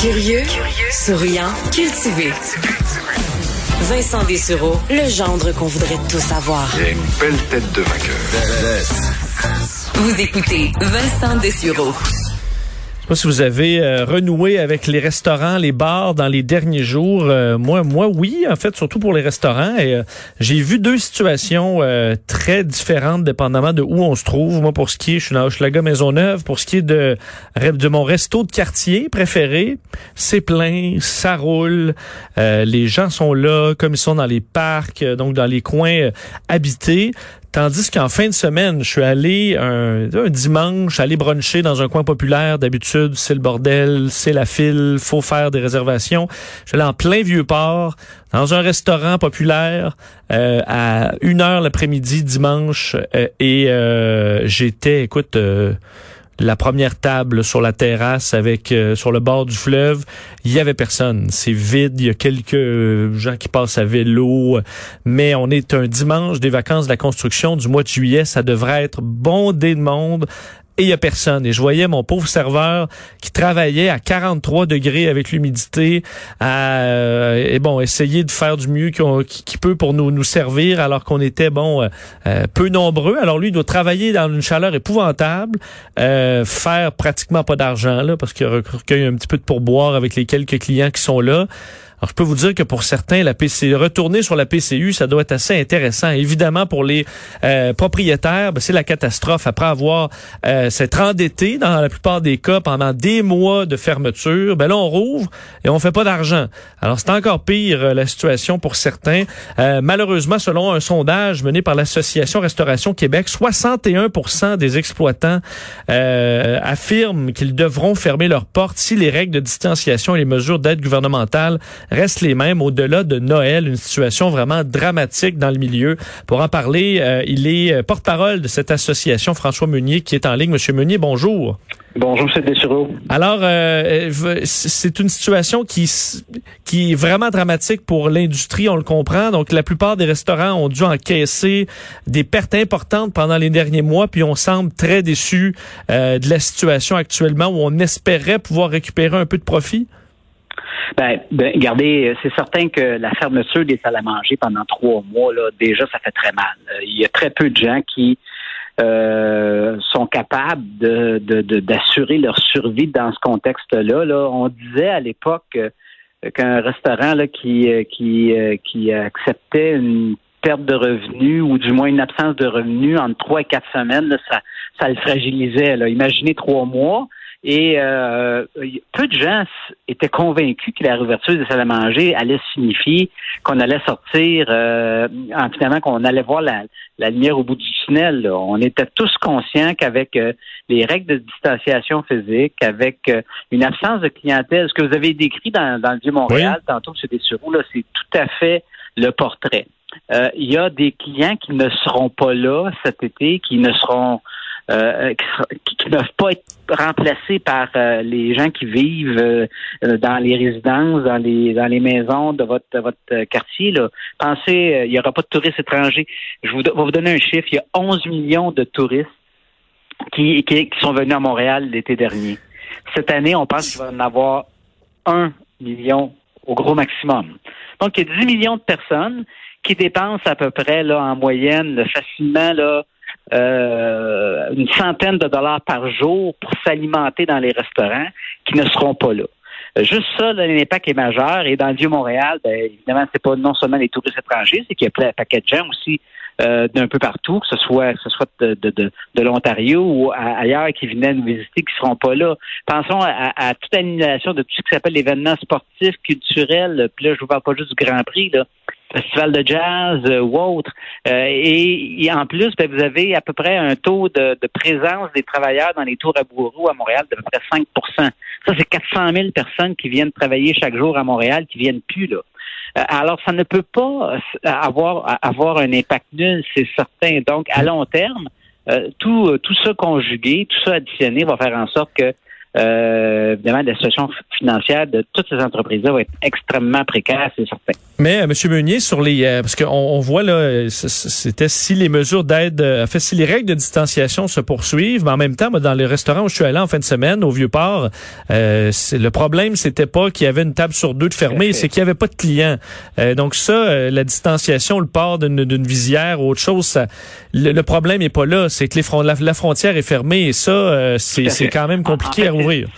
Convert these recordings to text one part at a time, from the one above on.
Curieux, souriant, cultivé. Vincent Dessureau, le gendre qu'on voudrait tous savoir. Il a une belle tête de vainqueur. Vous écoutez Vincent Dessureau. Sais pas si vous avez euh, renoué avec les restaurants, les bars dans les derniers jours. Euh, moi, moi, oui, en fait, surtout pour les restaurants. Et euh, j'ai vu deux situations très différentes, dépendamment de où on se trouve. Moi, pour ce qui est, je suis dans Hochelaga Maisonneuve. Pour ce qui est de de mon resto de quartier préféré, c'est plein, ça roule. les gens sont là, comme ils sont dans les parcs, donc dans les coins habités. Tandis qu'en fin de semaine, je suis allé un, dimanche, aller bruncher dans un coin populaire. D'habitude, c'est le bordel, c'est la file, faut faire des réservations. Je suis allé en plein vieux port, dans un restaurant populaire, euh, à une heure l'après-midi dimanche, euh, et euh, j'étais, écoute la première table sur la terrasse avec euh, sur le bord du fleuve, il y avait personne. C'est vide, il y a quelques euh, gens qui passent à vélo, mais on est un dimanche des vacances de la construction du mois de juillet, ça devrait être bondé de monde et il y a personne. Et je voyais mon pauvre serveur qui travaillait à 43 degrés avec l'humidité, euh, et bon, essayer de faire du mieux qu'il peut pour nous, nous servir alors qu'on était, bon, euh, euh, peu nombreux. Alors lui, il doit travailler dans une chaleur épouvantable, faire pratiquement pas d'argent, là, parce qu'il recueille un petit peu de pourboire avec les quelques clients qui sont là. Alors, je peux vous dire que pour certains, la PC, retourner sur la PCU, ça doit être assez intéressant. Évidemment, pour les euh, propriétaires, ben, c'est la catastrophe après avoir euh, s'être endetté dans la plupart des cas pendant des mois de fermeture. Ben là, on rouvre et on fait pas d'argent. Alors, c'est encore pire euh, la situation pour certains. Euh, malheureusement, selon un sondage mené par l'Association Restauration Québec, 61% des exploitants affirment qu'ils devront fermer leurs portes si les règles de distanciation et les mesures d'aide gouvernementale restent les mêmes au-delà de Noël, une situation vraiment dramatique dans le milieu. Pour en parler, euh, il est euh, porte-parole de cette association, François Meunier, qui est en ligne. Monsieur Meunier, bonjour. Bonjour, c'est Dessureau. Alors, euh, c'est une situation qui, qui est vraiment dramatique pour l'industrie, on le comprend. Donc, la plupart des restaurants ont dû encaisser des pertes importantes pendant les derniers mois, puis on semble très déçu de la situation actuellement où on espérait pouvoir récupérer un peu de profit. Ben, ben, regardez, c'est certain que la fermeture des salles à manger pendant trois mois, là, déjà, ça fait très mal. Euh, il y a très peu de gens qui euh, sont capables de, d'assurer leur survie dans ce contexte-là. Là. On disait à l'époque euh, qu'un restaurant là, qui, qui, qui acceptait une perte de revenus ou du moins une absence de revenus en trois et quatre semaines, ça, ça le fragilisait. Là. Imaginez trois mois. Et euh, peu de gens étaient convaincus que la réouverture des salles à manger allait signifier qu'on allait sortir, euh, finalement qu'on allait voir la, lumière au bout du tunnel. On était tous conscients qu'avec euh, les règles de distanciation physique, avec euh, une absence de clientèle, ce que vous avez décrit dans, dans le Vieux-Montréal, tantôt, M. Dessureau, là, c'est tout à fait le portrait. Il y a des clients qui ne seront pas là cet été, qui ne seront euh, qui, ne peuvent pas être remplacés par euh, les gens qui vivent euh, dans les résidences, dans les dans les maisons de votre votre quartier. Là. Pensez, il n'y aura pas de touristes étrangers. Je vous, vais vous donner un chiffre. Il y a 11 millions de touristes qui, qui, sont venus à Montréal l'été dernier. Cette année, on pense qu'il va en avoir un million au gros maximum. Donc, il y a 10 millions de personnes qui dépensent à peu près là, en moyenne facilement là, euh, une centaine de dollars par jour pour s'alimenter dans les restaurants qui ne seront pas là. Euh, juste ça, l'impact est majeur. Et dans le Vieux-Montréal, ben, évidemment, c'est pas non seulement les touristes étrangers, c'est qu'il y a plein de paquets de gens aussi euh, d'un peu partout, que ce soit que ce soit de, de, de, l'Ontario ou ailleurs qui venaient nous visiter, qui seront pas là. Pensons à, à toute l'annulation de tout ce qui s'appelle l'événement sportif, culturel. Puis là, je vous parle pas juste du Grand Prix, là festival de jazz ou autre. Et, en plus, ben, vous avez à peu près un taux de, présence des travailleurs dans les tours à Bourreau à Montréal de peu près 5% Ça, c'est 400 000 personnes qui viennent travailler chaque jour à Montréal, qui viennent plus là. Alors, ça ne peut pas avoir, avoir un impact nul, c'est certain. Donc, à long terme, tout, tout ça conjugué, tout ça additionné va faire en sorte que euh, évidemment, la situation financière de toutes ces entreprises-là va être extrêmement précaire, c'est certain. Mais, euh, M. Meunier, sur les, euh, parce qu'on on voit là, c'était si les mesures d'aide, euh, fait, si les règles de distanciation se poursuivent, mais en même temps, dans les restaurants où je suis allé en fin de semaine, au Vieux-Port, euh, le problème, c'était pas qu'il y avait une table sur deux de fermée, c'est qu'il y avait pas de clients. donc ça, la distanciation, le port d'une visière ou autre chose, ça, le, problème est pas là. C'est que les la, la, frontière est fermée et ça, c'est quand même compliqué à ouvrir.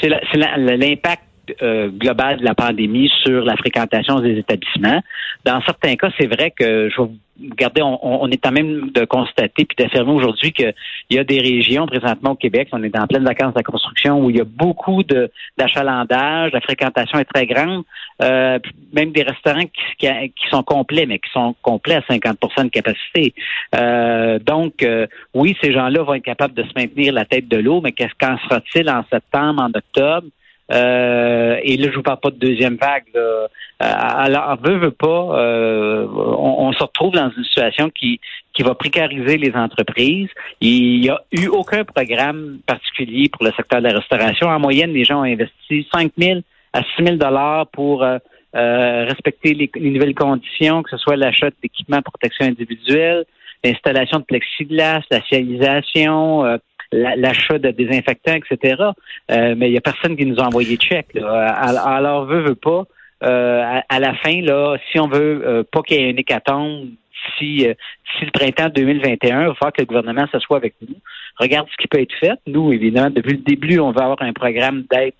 C'est l'impact euh, global de la pandémie sur la fréquentation des établissements. Dans certains cas, c'est vrai que je vais regardez, on, on, est en même de constater puis d'affirmer aujourd'hui qu'il y a des régions présentement au Québec, on est en pleine vacances de la construction, où il y a beaucoup d'achalandage, la fréquentation est très grande, euh, même des restaurants qui, qui, sont complets, mais qui sont complets à 50% de capacité. Euh, donc, euh, oui, ces gens-là vont être capables de se maintenir la tête de l'eau, mais qu'est-ce qu'en sera-t-il en septembre, en octobre? Euh, et là, je vous parle pas de deuxième vague. Là. Euh, alors, veut, veut pas, euh, on, se retrouve dans une situation qui, qui va précariser les entreprises. Il n'y a eu aucun programme particulier pour le secteur de la restauration. En moyenne, les gens ont investi 5 000 à 6 000 dollars pour respecter les, nouvelles conditions, que ce soit l'achat d'équipements de protection individuelle, l'installation de plexiglas, la cialisation, l'achat de désinfectants, etc. Euh, mais il n'y a personne qui nous a envoyé de chèque. Alors, veut, veut pas. Euh, à, la fin, là, si on veut euh, pas qu'il y ait un hécatombe si, si le printemps 2021, il va falloir que le gouvernement s'assoie avec nous. Regarde ce qui peut être fait. Nous, évidemment, depuis le début, on va avoir un programme d'aide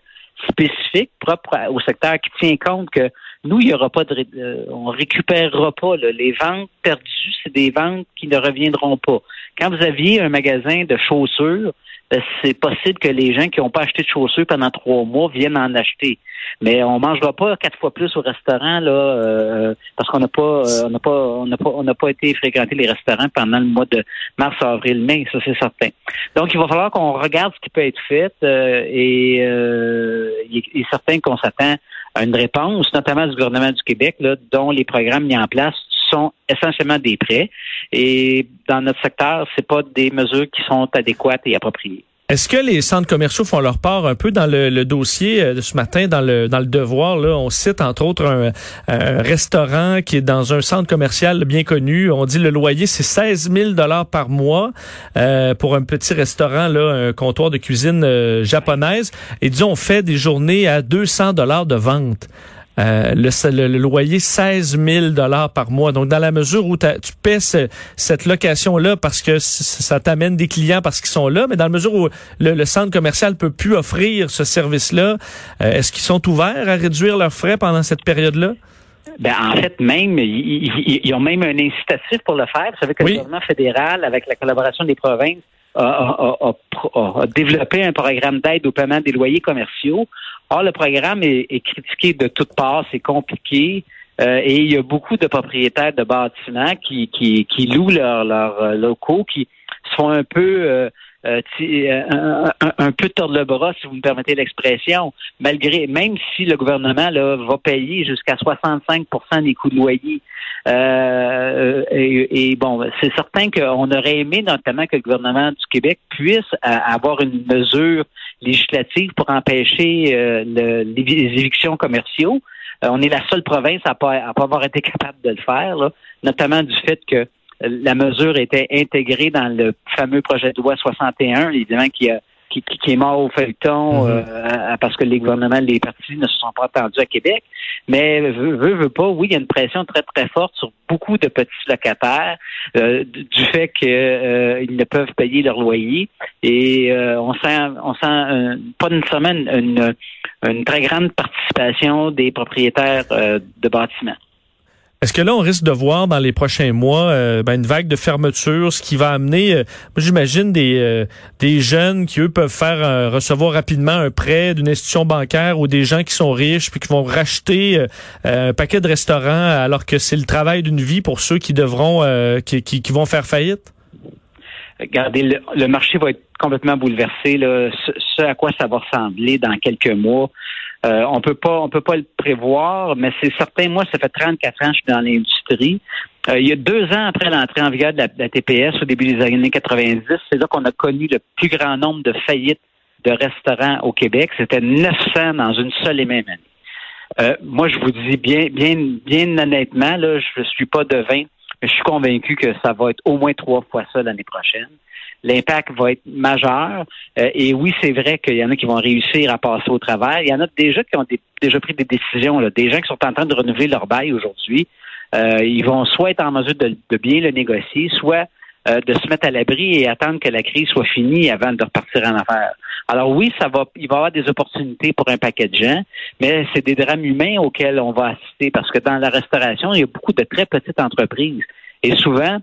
spécifique propre au secteur qui tient compte que nous, il y aura pas de, euh, on récupérera pas les ventes perdues, c'est des ventes qui ne reviendront pas. Quand vous aviez un magasin de chaussures, ben, c'est possible que les gens qui n'ont pas acheté de chaussures pendant trois mois viennent en acheter. Mais on mangera pas quatre fois plus au restaurant là, euh, parce qu'on n'a pas, euh, on n'a pas, on n'a pas, on n'a pas été fréquenter les restaurants pendant le mois de mars, avril, mai, ça c'est certain. Donc il va falloir qu'on regarde ce qui peut être fait et il est certain qu'on s'attend une réponse, notamment du gouvernement du Québec, dont les programmes mis en place sont essentiellement des prêts. Et dans notre secteur, c'est pas des mesures qui sont adéquates et appropriées. Est-ce que les centres commerciaux font leur part un peu dans le, dossier euh, de ce matin, dans le dans le devoir là, on cite entre autres un, restaurant qui est dans un centre commercial bien connu. On dit le loyer c'est 16 000 dollars par mois euh, pour un petit restaurant là, un comptoir de cuisine euh, japonaise. Et disons on fait des journées à 200 dollars de vente. Euh, le, le, loyer 16 000 dollars par mois. Donc, dans la mesure où tu paies cette location-là parce que ça t'amène des clients parce qu'ils sont là, mais dans la mesure où le, centre commercial peut plus offrir ce service-là, euh, est-ce qu'ils sont ouverts à réduire leurs frais pendant cette période-là? Ben, en fait, même, ils, ont même un incitatif pour le faire. Vous savez que le gouvernement fédéral, avec la collaboration des provinces, a, développé un programme d'aide au paiement des loyers commerciaux. Or, le programme est, critiqué de toutes parts, c'est compliqué. Euh, et il y a beaucoup de propriétaires de bâtiments qui, qui, qui louent leurs euh, locaux, qui sont un peu euh, un, un, peu tordre le bras, si vous me permettez l'expression, malgré même si le gouvernement là, va payer jusqu'à 65% des coûts de loyer. et, et, bon, c'est certain qu'on aurait aimé notamment que le gouvernement du Québec puisse avoir une mesure législative pour empêcher euh, les évictions commerciaux. Euh, on est la seule province à pas, pas avoir été capable de le faire, notamment du fait que la mesure était intégrée dans le fameux projet de loi 61, évidemment, qui a qui, qui, est mort au feuilleton mhm. euh, parce que les gouvernements, les partis ne se sont pas attendus à Québec. Mais veut, veut, veut pas, oui, il y a une pression très, très forte sur beaucoup de petits locataires euh, du fait qu'ils euh, ne peuvent payer leur loyer. Et on sent on sent pas nécessairement une, une, très grande participation des propriétaires de bâtiments. Est-ce que là, on risque de voir dans les prochains mois euh, ben, une vague de fermeture, ce qui va amener, euh, j'imagine, des, euh, des jeunes qui, eux, peuvent faire recevoir rapidement un prêt d'une institution bancaire ou des gens qui sont riches puis qui vont racheter un paquet de restaurants alors que c'est le travail d'une vie pour ceux qui devront, qui, qui, qui, vont faire faillite? Regardez, le, marché va être complètement bouleversé. Là, ce à quoi ça va ressembler dans quelques mois, euh, on peut pas, on peut pas le prévoir, mais c'est certain. Moi, ça fait 34 ans que je suis dans l'industrie. Euh, il y a deux ans après l'entrée en vigueur de la, TPS, au début des années 90, c'est là qu'on a connu le plus grand nombre de faillites de restaurants au Québec. C'était 900 dans une seule et même année. Euh, moi, je vous dis bien, bien, bien honnêtement, là, je ne suis pas devin, je suis convaincu que ça va être au moins trois fois ça l'année prochaine l'impact va être majeur. Euh, et oui, c'est vrai qu'il y en a qui vont réussir à passer au travail. Il y en a déjà qui ont déjà pris des décisions, là, des gens qui sont en train de renouveler leur bail aujourd'hui. Euh, ils vont soit être en mesure de, bien le négocier, soit euh, de se mettre à l'abri et attendre que la crise soit finie avant de repartir en affaires. Alors oui, ça va, il va y avoir des opportunités pour un paquet de gens, mais c'est des drames humains auxquels on va assister parce que dans la restauration, il y a beaucoup de très petites entreprises et souvent,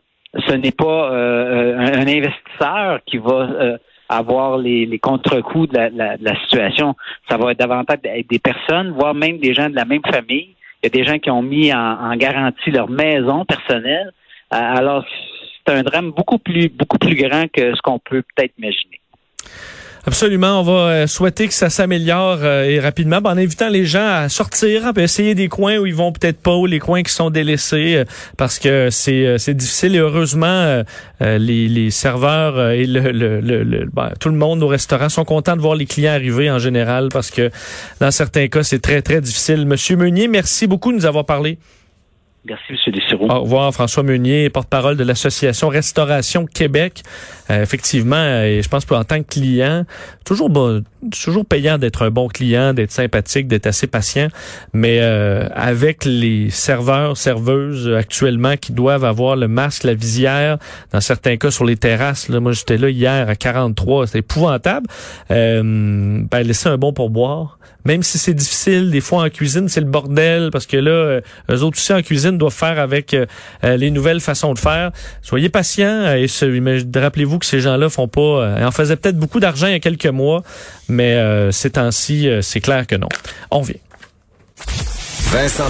ce n'est pas euh, un, investisseur qui va euh, avoir les, les contre-coups de la, situation. Ça va être davantage des personnes, voire même des gens de la même famille. Il y a des gens qui ont mis en, garantie leur maison personnelle. Euh, alors, c'est un drame beaucoup plus beaucoup plus grand que ce qu'on peut peut-être imaginer. Absolument. On va euh, souhaiter que ça s'améliore euh, et rapidement ben, en invitant les gens à sortir, à essayer des coins où ils vont peut-être pas ou les coins qui sont délaissés euh, parce que c'est c'est difficile et heureusement les, les serveurs et le, le, le, ben, tout le monde au restaurant sont contents de voir les clients arriver en général parce que dans certains cas c'est très très difficile. Monsieur Meunier, merci beaucoup de nous avoir parlé. Merci, M. Dessureau. Au revoir, François Meunier, porte-parole de l'Association Restauration Québec. Euh, effectivement, et je pense qu'en tant que client, toujours bon, toujours payant d'être un bon client, d'être sympathique, d'être assez patient, mais euh, avec les serveurs, serveuses actuellement qui doivent avoir le masque, la visière, dans certains cas sur les terrasses. Là, moi, j'étais là hier à 43, c'est épouvantable. Euh, ben, laisser un bon pourboire même si c'est difficile, des fois en cuisine, c'est le bordel parce que là, euh, eux autres aussi en cuisine doivent faire avec euh, euh, les nouvelles façons de faire. Soyez patients et rappelez-vous que ces gens-là font pas, en faisaient peut-être beaucoup d'argent il y a quelques mois, mais ces temps-ci, c'est clair que non. On vient. Vincent